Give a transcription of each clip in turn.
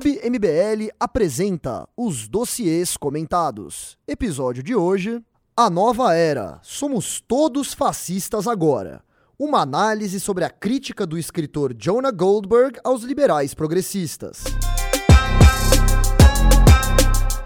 Clube MBL apresenta os dossiês comentados. Episódio de hoje: A Nova Era. Somos todos fascistas agora. Uma análise sobre a crítica do escritor Jonah Goldberg aos liberais progressistas.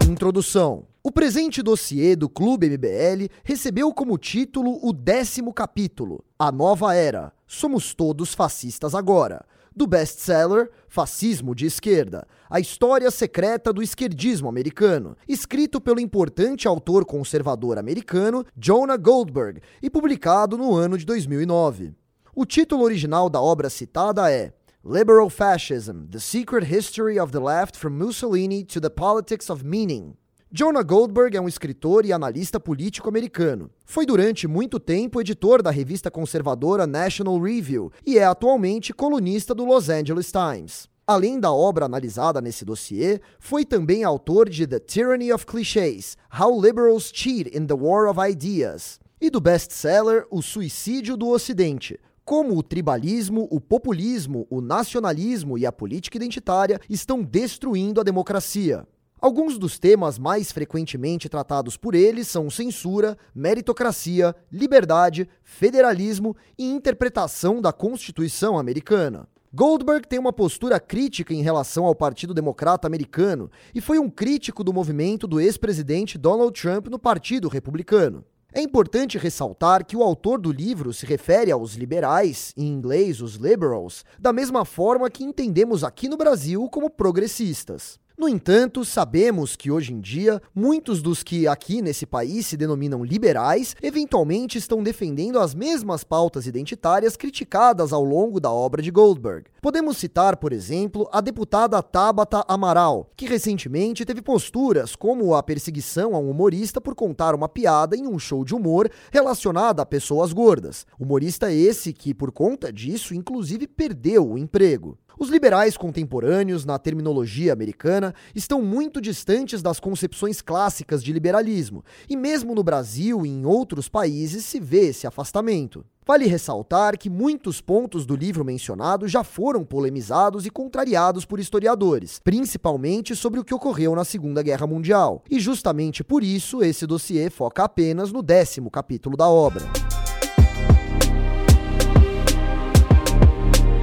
Introdução. O presente dossiê do Clube MBL recebeu como título o décimo capítulo, A Nova Era. Somos todos fascistas agora do best-seller Fascismo de Esquerda, a história secreta do esquerdismo americano, escrito pelo importante autor conservador americano Jonah Goldberg e publicado no ano de 2009. O título original da obra citada é Liberal Fascism: The Secret History of the Left from Mussolini to the Politics of Meaning. Jonah Goldberg é um escritor e analista político americano. Foi durante muito tempo editor da revista conservadora National Review e é atualmente colunista do Los Angeles Times. Além da obra analisada nesse dossiê, foi também autor de The Tyranny of Clichés: How Liberals Cheat in the War of Ideas e do best-seller O Suicídio do Ocidente, como o tribalismo, o populismo, o nacionalismo e a política identitária estão destruindo a democracia. Alguns dos temas mais frequentemente tratados por ele são censura, meritocracia, liberdade, federalismo e interpretação da Constituição americana. Goldberg tem uma postura crítica em relação ao Partido Democrata Americano e foi um crítico do movimento do ex-presidente Donald Trump no Partido Republicano. É importante ressaltar que o autor do livro se refere aos liberais, em inglês os liberals, da mesma forma que entendemos aqui no Brasil como progressistas. No entanto, sabemos que hoje em dia, muitos dos que aqui nesse país se denominam liberais, eventualmente estão defendendo as mesmas pautas identitárias criticadas ao longo da obra de Goldberg. Podemos citar, por exemplo, a deputada Tabata Amaral, que recentemente teve posturas como a perseguição a um humorista por contar uma piada em um show de humor relacionada a pessoas gordas. Humorista esse que, por conta disso, inclusive perdeu o emprego. Os liberais contemporâneos, na terminologia americana, estão muito distantes das concepções clássicas de liberalismo, e mesmo no Brasil e em outros países se vê esse afastamento. Vale ressaltar que muitos pontos do livro mencionado já foram polemizados e contrariados por historiadores, principalmente sobre o que ocorreu na Segunda Guerra Mundial, e justamente por isso esse dossiê foca apenas no décimo capítulo da obra.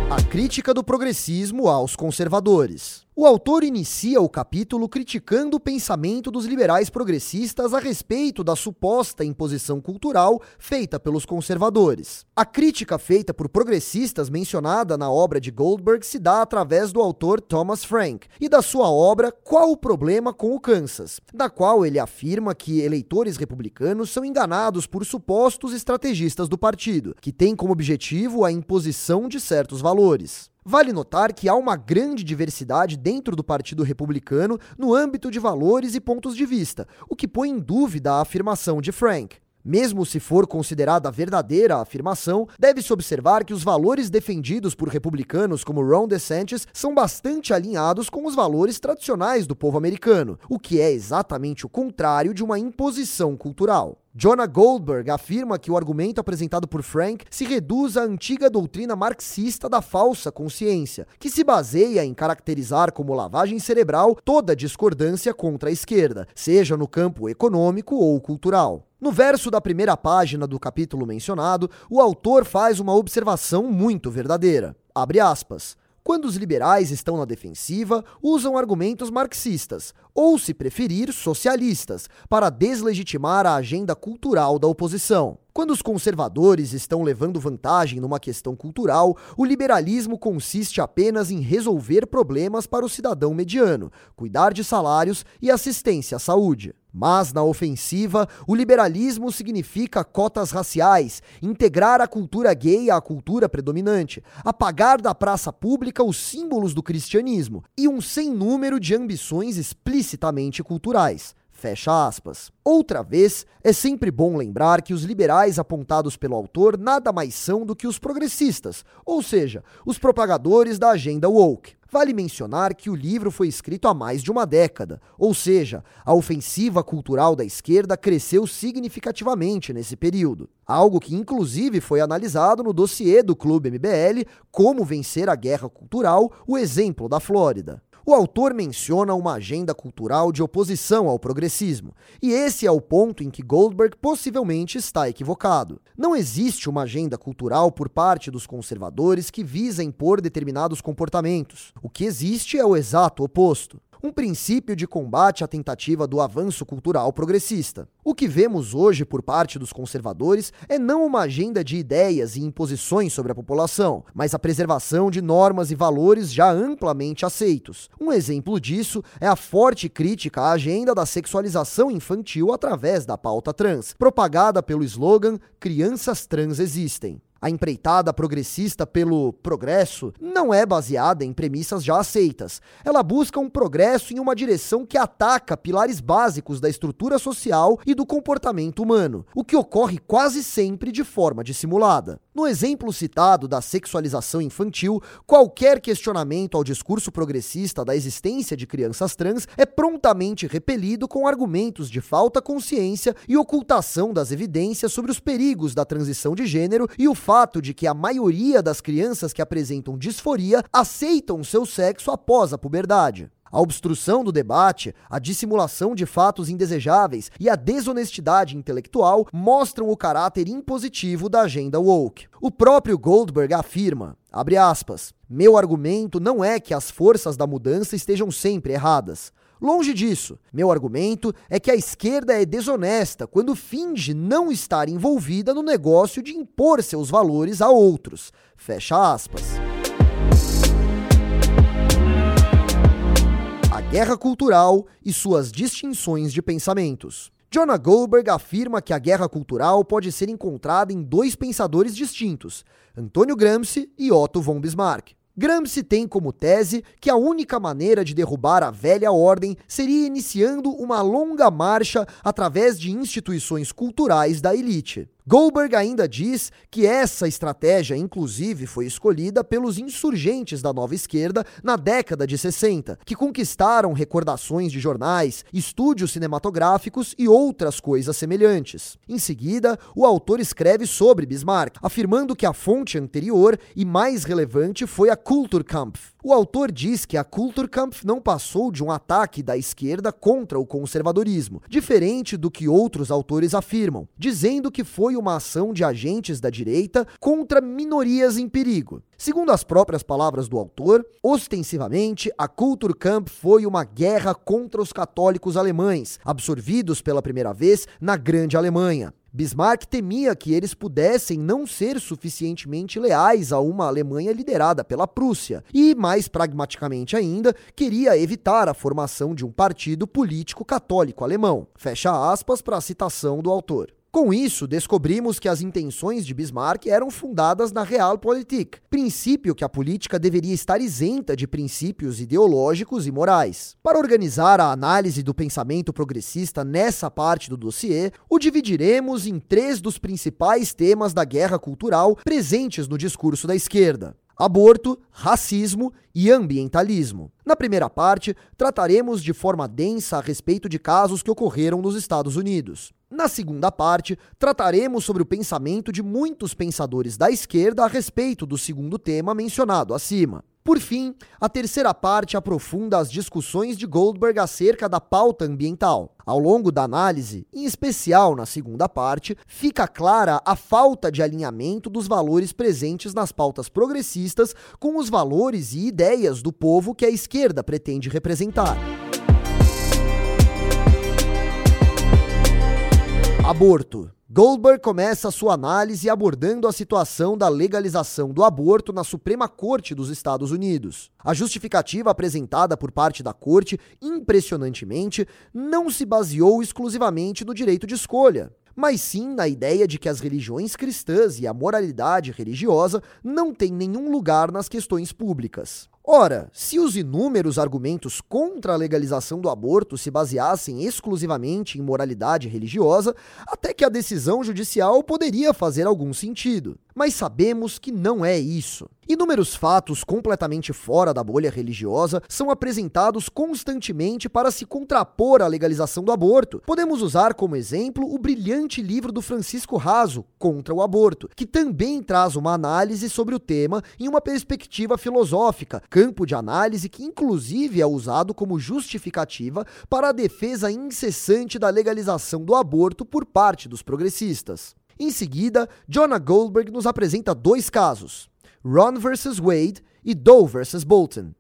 A crítica do progressismo aos conservadores. O autor inicia o capítulo criticando o pensamento dos liberais progressistas a respeito da suposta imposição cultural feita pelos conservadores. A crítica feita por progressistas mencionada na obra de Goldberg se dá através do autor Thomas Frank e da sua obra Qual o Problema com o Kansas, da qual ele afirma que eleitores republicanos são enganados por supostos estrategistas do partido, que têm como objetivo a imposição de certos valores. Vale notar que há uma grande diversidade dentro do Partido Republicano no âmbito de valores e pontos de vista, o que põe em dúvida a afirmação de Frank. Mesmo se for considerada verdadeira a afirmação, deve-se observar que os valores defendidos por republicanos como Ron DeSantis são bastante alinhados com os valores tradicionais do povo americano, o que é exatamente o contrário de uma imposição cultural. Jonah Goldberg afirma que o argumento apresentado por Frank se reduz à antiga doutrina marxista da falsa consciência, que se baseia em caracterizar como lavagem cerebral toda discordância contra a esquerda, seja no campo econômico ou cultural. No verso da primeira página do capítulo mencionado, o autor faz uma observação muito verdadeira. Abre aspas. Quando os liberais estão na defensiva, usam argumentos marxistas, ou, se preferir, socialistas, para deslegitimar a agenda cultural da oposição. Quando os conservadores estão levando vantagem numa questão cultural, o liberalismo consiste apenas em resolver problemas para o cidadão mediano, cuidar de salários e assistência à saúde. Mas, na ofensiva, o liberalismo significa cotas raciais, integrar a cultura gay à cultura predominante, apagar da praça pública os símbolos do cristianismo e um sem número de ambições explicitamente culturais. Fecha aspas. Outra vez, é sempre bom lembrar que os liberais apontados pelo autor nada mais são do que os progressistas, ou seja, os propagadores da agenda woke. Vale mencionar que o livro foi escrito há mais de uma década, ou seja, a ofensiva cultural da esquerda cresceu significativamente nesse período. Algo que inclusive foi analisado no dossiê do Clube MBL Como Vencer a Guerra Cultural, o exemplo da Flórida. O autor menciona uma agenda cultural de oposição ao progressismo, e esse é o ponto em que Goldberg possivelmente está equivocado. Não existe uma agenda cultural por parte dos conservadores que visa impor determinados comportamentos. O que existe é o exato oposto um princípio de combate à tentativa do avanço cultural progressista. O que vemos hoje por parte dos conservadores é não uma agenda de ideias e imposições sobre a população, mas a preservação de normas e valores já amplamente aceitos. Um exemplo disso é a forte crítica à agenda da sexualização infantil através da pauta trans, propagada pelo slogan Crianças Trans Existem. A empreitada progressista pelo progresso não é baseada em premissas já aceitas. Ela busca um progresso em uma direção que ataca pilares básicos da estrutura social e do comportamento humano, o que ocorre quase sempre de forma dissimulada. No exemplo citado da sexualização infantil, qualquer questionamento ao discurso progressista da existência de crianças trans é prontamente repelido com argumentos de falta consciência e ocultação das evidências sobre os perigos da transição de gênero e o fato de que a maioria das crianças que apresentam disforia aceitam seu sexo após a puberdade. A obstrução do debate, a dissimulação de fatos indesejáveis e a desonestidade intelectual mostram o caráter impositivo da agenda woke. O próprio Goldberg afirma, abre aspas, meu argumento não é que as forças da mudança estejam sempre erradas. Longe disso, meu argumento é que a esquerda é desonesta quando finge não estar envolvida no negócio de impor seus valores a outros. Fecha aspas. Guerra cultural e suas distinções de pensamentos. Jonah Goldberg afirma que a guerra cultural pode ser encontrada em dois pensadores distintos, Antônio Gramsci e Otto von Bismarck. Gramsci tem como tese que a única maneira de derrubar a velha ordem seria iniciando uma longa marcha através de instituições culturais da elite. Goldberg ainda diz que essa estratégia, inclusive, foi escolhida pelos insurgentes da nova esquerda na década de 60, que conquistaram recordações de jornais, estúdios cinematográficos e outras coisas semelhantes. Em seguida, o autor escreve sobre Bismarck, afirmando que a fonte anterior e mais relevante foi a Kulturkampf, o autor diz que a Kulturkampf não passou de um ataque da esquerda contra o conservadorismo, diferente do que outros autores afirmam, dizendo que foi uma ação de agentes da direita contra minorias em perigo. Segundo as próprias palavras do autor, ostensivamente, a Kulturkampf foi uma guerra contra os católicos alemães, absorvidos pela primeira vez na Grande Alemanha. Bismarck temia que eles pudessem não ser suficientemente leais a uma Alemanha liderada pela Prússia, e, mais pragmaticamente ainda, queria evitar a formação de um partido político católico alemão. Fecha aspas para a citação do autor. Com isso, descobrimos que as intenções de Bismarck eram fundadas na Realpolitik, princípio que a política deveria estar isenta de princípios ideológicos e morais. Para organizar a análise do pensamento progressista nessa parte do dossiê, o dividiremos em três dos principais temas da guerra cultural presentes no discurso da esquerda: aborto, racismo e ambientalismo. Na primeira parte, trataremos de forma densa a respeito de casos que ocorreram nos Estados Unidos. Na segunda parte, trataremos sobre o pensamento de muitos pensadores da esquerda a respeito do segundo tema mencionado acima. Por fim, a terceira parte aprofunda as discussões de Goldberg acerca da pauta ambiental. Ao longo da análise, em especial na segunda parte, fica clara a falta de alinhamento dos valores presentes nas pautas progressistas com os valores e ideias do povo que a esquerda pretende representar. Aborto. Goldberg começa sua análise abordando a situação da legalização do aborto na Suprema Corte dos Estados Unidos. A justificativa apresentada por parte da corte, impressionantemente, não se baseou exclusivamente no direito de escolha, mas sim na ideia de que as religiões cristãs e a moralidade religiosa não têm nenhum lugar nas questões públicas. Ora, se os inúmeros argumentos contra a legalização do aborto se baseassem exclusivamente em moralidade religiosa, até que a decisão judicial poderia fazer algum sentido. Mas sabemos que não é isso. Inúmeros fatos completamente fora da bolha religiosa são apresentados constantemente para se contrapor à legalização do aborto. Podemos usar como exemplo o brilhante livro do Francisco Raso, Contra o Aborto, que também traz uma análise sobre o tema em uma perspectiva filosófica, campo de análise que, inclusive, é usado como justificativa para a defesa incessante da legalização do aborto por parte dos progressistas. Em seguida, Jonah Goldberg nos apresenta dois casos: Ron vs. Wade e Doe vs. Bolton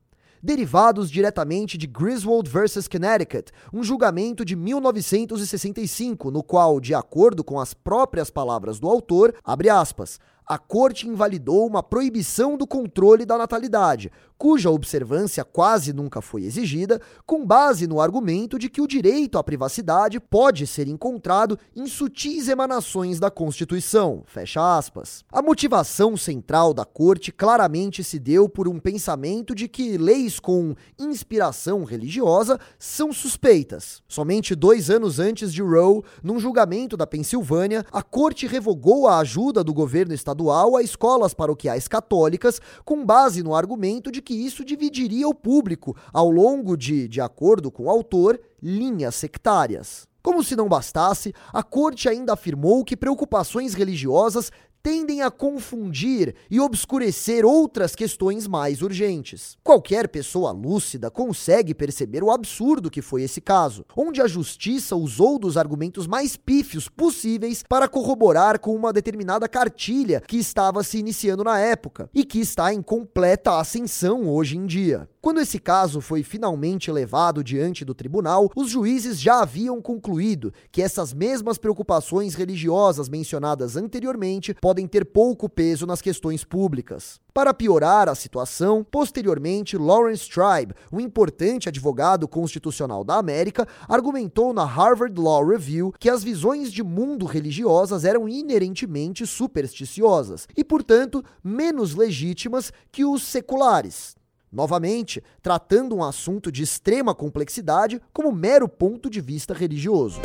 derivados diretamente de Griswold vs. Connecticut, um julgamento de 1965, no qual, de acordo com as próprias palavras do autor, abre aspas, a corte invalidou uma proibição do controle da natalidade, cuja observância quase nunca foi exigida, com base no argumento de que o direito à privacidade pode ser encontrado em sutis emanações da Constituição. Fecha aspas. A motivação central da corte claramente se deu por um pensamento de que leis com inspiração religiosa são suspeitas. Somente dois anos antes de Roe, num julgamento da Pensilvânia, a corte revogou a ajuda do governo estadual a escolas paroquiais católicas com base no argumento de que isso dividiria o público ao longo de, de acordo com o autor, linhas sectárias. Como se não bastasse, a corte ainda afirmou que preocupações religiosas tendem a confundir e obscurecer outras questões mais urgentes. Qualquer pessoa lúcida consegue perceber o absurdo que foi esse caso, onde a justiça usou dos argumentos mais pífios possíveis para corroborar com uma determinada cartilha que estava se iniciando na época e que está em completa ascensão hoje em dia. Quando esse caso foi finalmente levado diante do tribunal, os juízes já haviam concluído que essas mesmas preocupações religiosas mencionadas anteriormente podem ter pouco peso nas questões públicas. Para piorar a situação, posteriormente, Lawrence Tribe, um importante advogado constitucional da América, argumentou na Harvard Law Review que as visões de mundo religiosas eram inerentemente supersticiosas e, portanto, menos legítimas que os seculares. Novamente, tratando um assunto de extrema complexidade como mero ponto de vista religioso.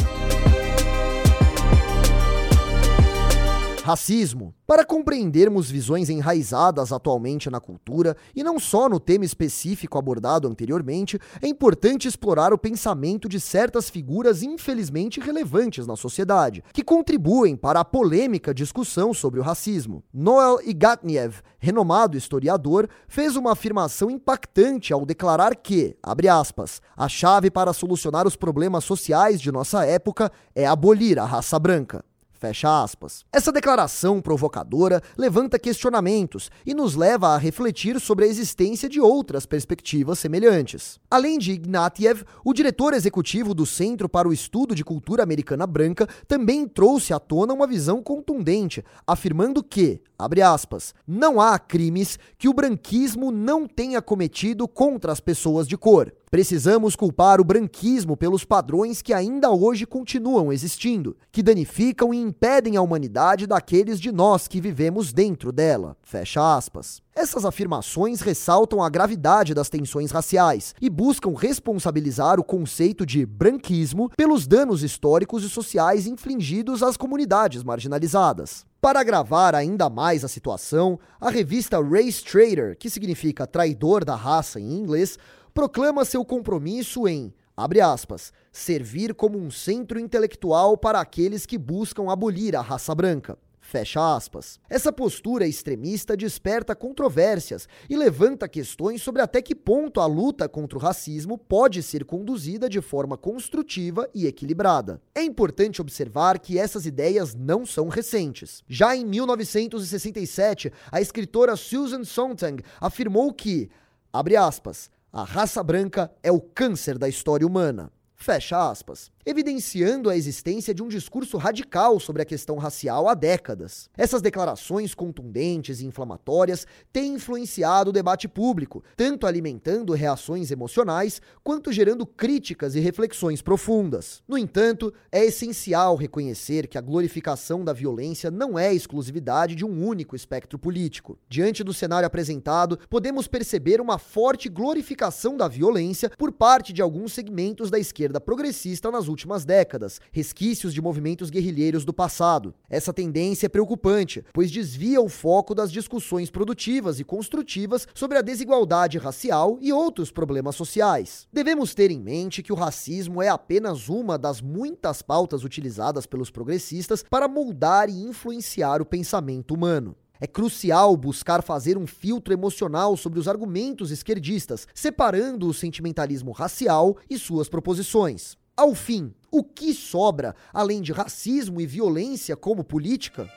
Racismo. Para compreendermos visões enraizadas atualmente na cultura, e não só no tema específico abordado anteriormente, é importante explorar o pensamento de certas figuras infelizmente relevantes na sociedade, que contribuem para a polêmica discussão sobre o racismo. Noel Igatniev, renomado historiador, fez uma afirmação impactante ao declarar que, abre aspas, a chave para solucionar os problemas sociais de nossa época é abolir a raça branca. Fecha aspas. Essa declaração provocadora levanta questionamentos e nos leva a refletir sobre a existência de outras perspectivas semelhantes. Além de Ignatiev, o diretor executivo do Centro para o Estudo de Cultura Americana Branca também trouxe à tona uma visão contundente, afirmando que, abre aspas, não há crimes que o branquismo não tenha cometido contra as pessoas de cor. Precisamos culpar o branquismo pelos padrões que ainda hoje continuam existindo, que danificam e impedem a humanidade daqueles de nós que vivemos dentro dela. Fecha aspas. Essas afirmações ressaltam a gravidade das tensões raciais e buscam responsabilizar o conceito de branquismo pelos danos históricos e sociais infligidos às comunidades marginalizadas. Para agravar ainda mais a situação, a revista Race Trader, que significa traidor da raça em inglês, proclama seu compromisso em, abre aspas, servir como um centro intelectual para aqueles que buscam abolir a raça branca. Fecha aspas. Essa postura extremista desperta controvérsias e levanta questões sobre até que ponto a luta contra o racismo pode ser conduzida de forma construtiva e equilibrada. É importante observar que essas ideias não são recentes. Já em 1967, a escritora Susan Sontag afirmou que, abre aspas, a raça branca é o câncer da história humana. Fecha aspas evidenciando a existência de um discurso radical sobre a questão racial há décadas. Essas declarações contundentes e inflamatórias têm influenciado o debate público, tanto alimentando reações emocionais quanto gerando críticas e reflexões profundas. No entanto, é essencial reconhecer que a glorificação da violência não é exclusividade de um único espectro político. Diante do cenário apresentado, podemos perceber uma forte glorificação da violência por parte de alguns segmentos da esquerda progressista nas últimas últimas décadas, resquícios de movimentos guerrilheiros do passado. Essa tendência é preocupante, pois desvia o foco das discussões produtivas e construtivas sobre a desigualdade racial e outros problemas sociais. Devemos ter em mente que o racismo é apenas uma das muitas pautas utilizadas pelos progressistas para moldar e influenciar o pensamento humano. É crucial buscar fazer um filtro emocional sobre os argumentos esquerdistas, separando o sentimentalismo racial e suas proposições. Ao fim, o que sobra, além de racismo e violência como política?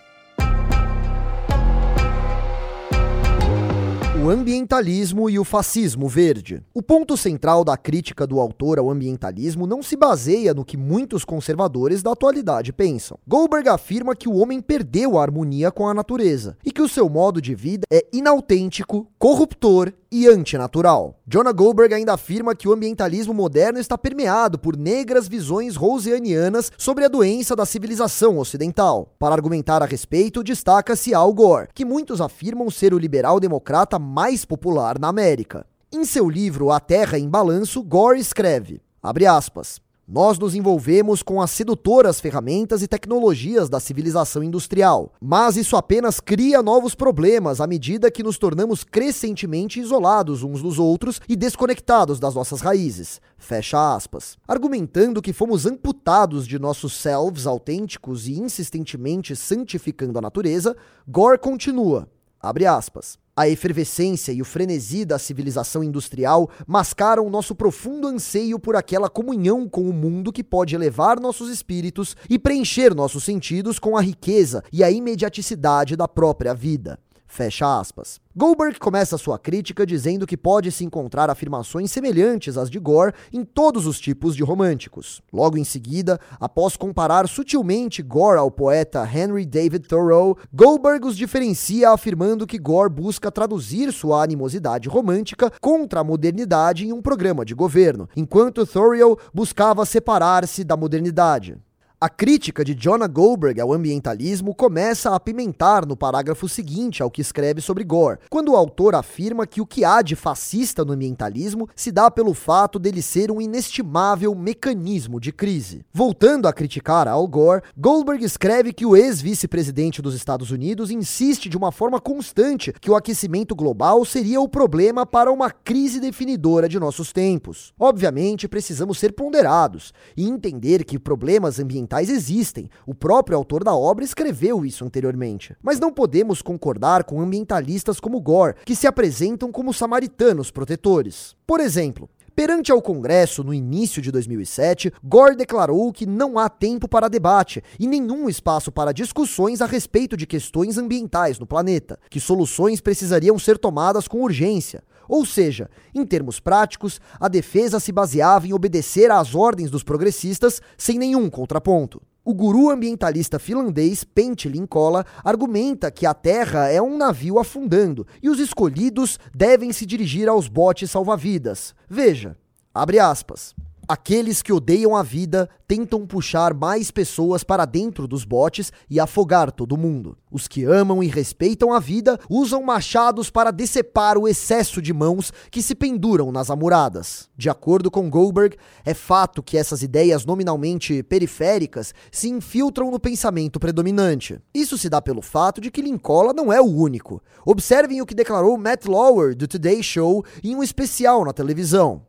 O ambientalismo e o fascismo verde. O ponto central da crítica do autor ao ambientalismo não se baseia no que muitos conservadores da atualidade pensam. Goldberg afirma que o homem perdeu a harmonia com a natureza e que o seu modo de vida é inautêntico, corruptor e antinatural. Jonah Goldberg ainda afirma que o ambientalismo moderno está permeado por negras visões rosianianas sobre a doença da civilização ocidental. Para argumentar a respeito, destaca-se Al Gore, que muitos afirmam ser o liberal democrata mais popular na América. Em seu livro A Terra em Balanço, Gore escreve, aspas, nós nos envolvemos com as sedutoras ferramentas e tecnologias da civilização industrial, mas isso apenas cria novos problemas à medida que nos tornamos crescentemente isolados uns dos outros e desconectados das nossas raízes. Fecha aspas. Argumentando que fomos amputados de nossos selves autênticos e insistentemente santificando a natureza, Gore continua. Abre aspas. A efervescência e o frenesi da civilização industrial mascaram nosso profundo anseio por aquela comunhão com o mundo que pode elevar nossos espíritos e preencher nossos sentidos com a riqueza e a imediaticidade da própria vida. Fecha aspas. Goldberg começa sua crítica dizendo que pode se encontrar afirmações semelhantes às de Gore em todos os tipos de românticos. Logo em seguida, após comparar sutilmente Gore ao poeta Henry David Thoreau, Goldberg os diferencia afirmando que Gore busca traduzir sua animosidade romântica contra a modernidade em um programa de governo, enquanto Thoreau buscava separar-se da modernidade. A crítica de Jonah Goldberg ao ambientalismo começa a apimentar no parágrafo seguinte ao que escreve sobre Gore, quando o autor afirma que o que há de fascista no ambientalismo se dá pelo fato dele ser um inestimável mecanismo de crise. Voltando a criticar Al Gore, Goldberg escreve que o ex-vice-presidente dos Estados Unidos insiste de uma forma constante que o aquecimento global seria o problema para uma crise definidora de nossos tempos. Obviamente, precisamos ser ponderados e entender que problemas ambientais ambientais existem. O próprio autor da obra escreveu isso anteriormente. Mas não podemos concordar com ambientalistas como Gore, que se apresentam como samaritanos protetores. Por exemplo, Perante ao Congresso no início de 2007, Gore declarou que não há tempo para debate e nenhum espaço para discussões a respeito de questões ambientais no planeta, que soluções precisariam ser tomadas com urgência. Ou seja, em termos práticos, a defesa se baseava em obedecer às ordens dos progressistas sem nenhum contraponto. O guru ambientalista finlandês Pentti Linkola argumenta que a Terra é um navio afundando e os escolhidos devem se dirigir aos botes salva-vidas. Veja, abre aspas. Aqueles que odeiam a vida tentam puxar mais pessoas para dentro dos botes e afogar todo mundo. Os que amam e respeitam a vida usam machados para decepar o excesso de mãos que se penduram nas amuradas. De acordo com Goldberg, é fato que essas ideias nominalmente periféricas se infiltram no pensamento predominante. Isso se dá pelo fato de que Lincola não é o único. Observem o que declarou Matt Lauer do Today Show em um especial na televisão.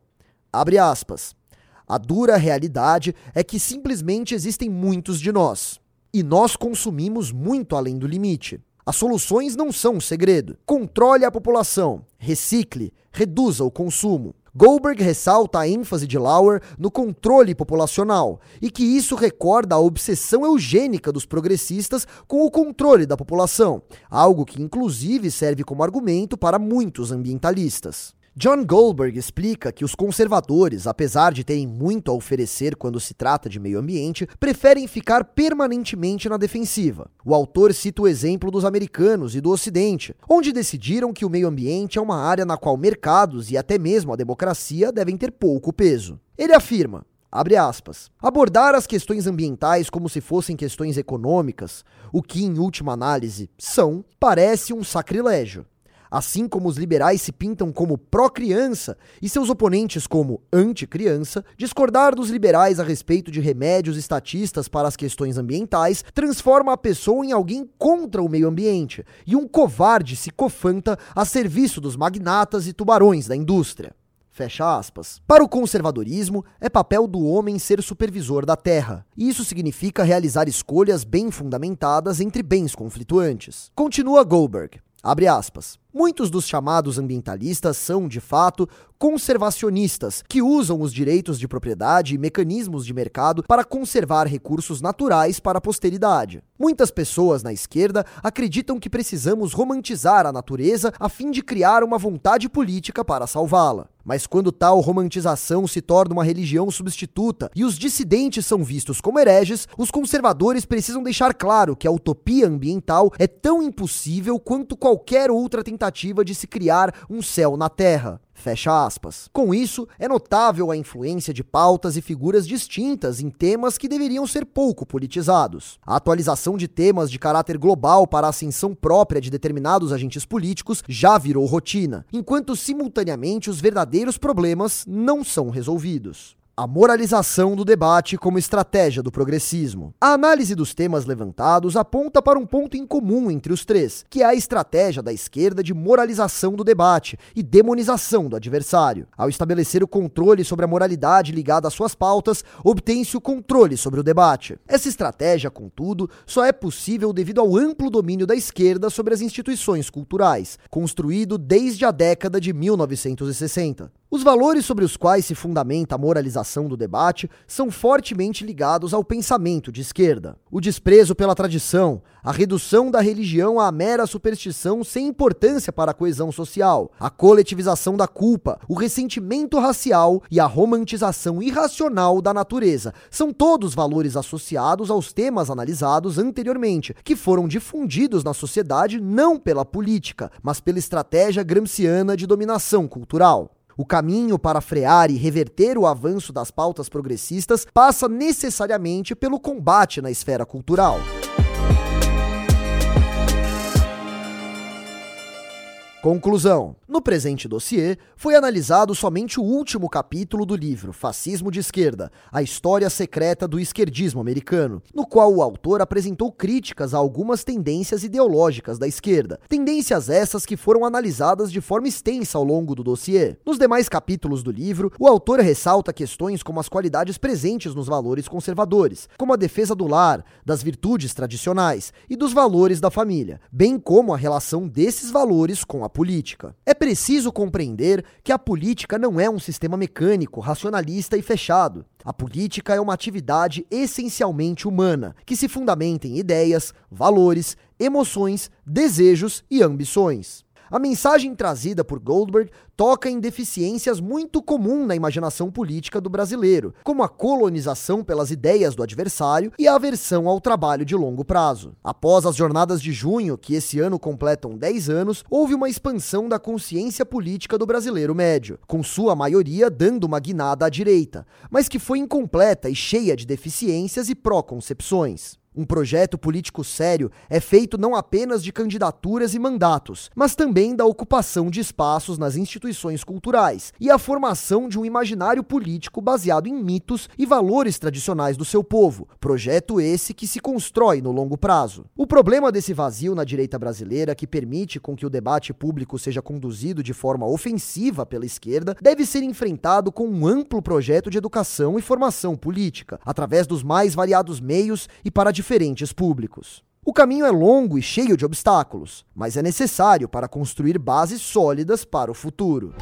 Abre aspas. A dura realidade é que simplesmente existem muitos de nós. E nós consumimos muito além do limite. As soluções não são um segredo. Controle a população, recicle, reduza o consumo. Goldberg ressalta a ênfase de Lauer no controle populacional e que isso recorda a obsessão eugênica dos progressistas com o controle da população, algo que inclusive serve como argumento para muitos ambientalistas. John Goldberg explica que os conservadores, apesar de terem muito a oferecer quando se trata de meio ambiente, preferem ficar permanentemente na defensiva. O autor cita o exemplo dos americanos e do Ocidente, onde decidiram que o meio ambiente é uma área na qual mercados e até mesmo a democracia devem ter pouco peso. Ele afirma: Abre aspas. Abordar as questões ambientais como se fossem questões econômicas, o que, em última análise, são, parece um sacrilégio. Assim como os liberais se pintam como pró-criança e seus oponentes como anti-criança, discordar dos liberais a respeito de remédios estatistas para as questões ambientais transforma a pessoa em alguém contra o meio ambiente e um covarde psicofanta a serviço dos magnatas e tubarões da indústria. Fecha aspas. Para o conservadorismo, é papel do homem ser supervisor da terra. E isso significa realizar escolhas bem fundamentadas entre bens conflituantes. Continua Goldberg. Abre aspas. Muitos dos chamados ambientalistas são, de fato, conservacionistas, que usam os direitos de propriedade e mecanismos de mercado para conservar recursos naturais para a posteridade. Muitas pessoas na esquerda acreditam que precisamos romantizar a natureza a fim de criar uma vontade política para salvá-la. Mas quando tal romantização se torna uma religião substituta e os dissidentes são vistos como hereges, os conservadores precisam deixar claro que a utopia ambiental é tão impossível quanto qualquer outra tentativa tentativa de se criar um céu na Terra. Fecha aspas. Com isso, é notável a influência de pautas e figuras distintas em temas que deveriam ser pouco politizados. A atualização de temas de caráter global para a ascensão própria de determinados agentes políticos já virou rotina, enquanto simultaneamente os verdadeiros problemas não são resolvidos. A moralização do debate como estratégia do progressismo. A análise dos temas levantados aponta para um ponto em comum entre os três, que é a estratégia da esquerda de moralização do debate e demonização do adversário. Ao estabelecer o controle sobre a moralidade ligada às suas pautas, obtém-se o controle sobre o debate. Essa estratégia, contudo, só é possível devido ao amplo domínio da esquerda sobre as instituições culturais, construído desde a década de 1960. Os valores sobre os quais se fundamenta a moralização do debate são fortemente ligados ao pensamento de esquerda. O desprezo pela tradição, a redução da religião à mera superstição sem importância para a coesão social, a coletivização da culpa, o ressentimento racial e a romantização irracional da natureza são todos valores associados aos temas analisados anteriormente, que foram difundidos na sociedade não pela política, mas pela estratégia gramsciana de dominação cultural. O caminho para frear e reverter o avanço das pautas progressistas passa necessariamente pelo combate na esfera cultural. Conclusão: No presente dossiê, foi analisado somente o último capítulo do livro Fascismo de Esquerda: A História Secreta do Esquerdismo Americano, no qual o autor apresentou críticas a algumas tendências ideológicas da esquerda, tendências essas que foram analisadas de forma extensa ao longo do dossiê. Nos demais capítulos do livro, o autor ressalta questões como as qualidades presentes nos valores conservadores, como a defesa do lar, das virtudes tradicionais e dos valores da família, bem como a relação desses valores com a política. É preciso compreender que a política não é um sistema mecânico, racionalista e fechado. A política é uma atividade essencialmente humana, que se fundamenta em ideias, valores, emoções, desejos e ambições. A mensagem trazida por Goldberg toca em deficiências muito comuns na imaginação política do brasileiro, como a colonização pelas ideias do adversário e a aversão ao trabalho de longo prazo. Após as jornadas de junho, que esse ano completam 10 anos, houve uma expansão da consciência política do brasileiro médio, com sua maioria dando uma guinada à direita, mas que foi incompleta e cheia de deficiências e pró-concepções. Um projeto político sério é feito não apenas de candidaturas e mandatos, mas também da ocupação de espaços nas instituições culturais e a formação de um imaginário político baseado em mitos e valores tradicionais do seu povo. Projeto esse que se constrói no longo prazo. O problema desse vazio na direita brasileira que permite com que o debate público seja conduzido de forma ofensiva pela esquerda deve ser enfrentado com um amplo projeto de educação e formação política, através dos mais variados meios e para diferentes públicos. O caminho é longo e cheio de obstáculos, mas é necessário para construir bases sólidas para o futuro.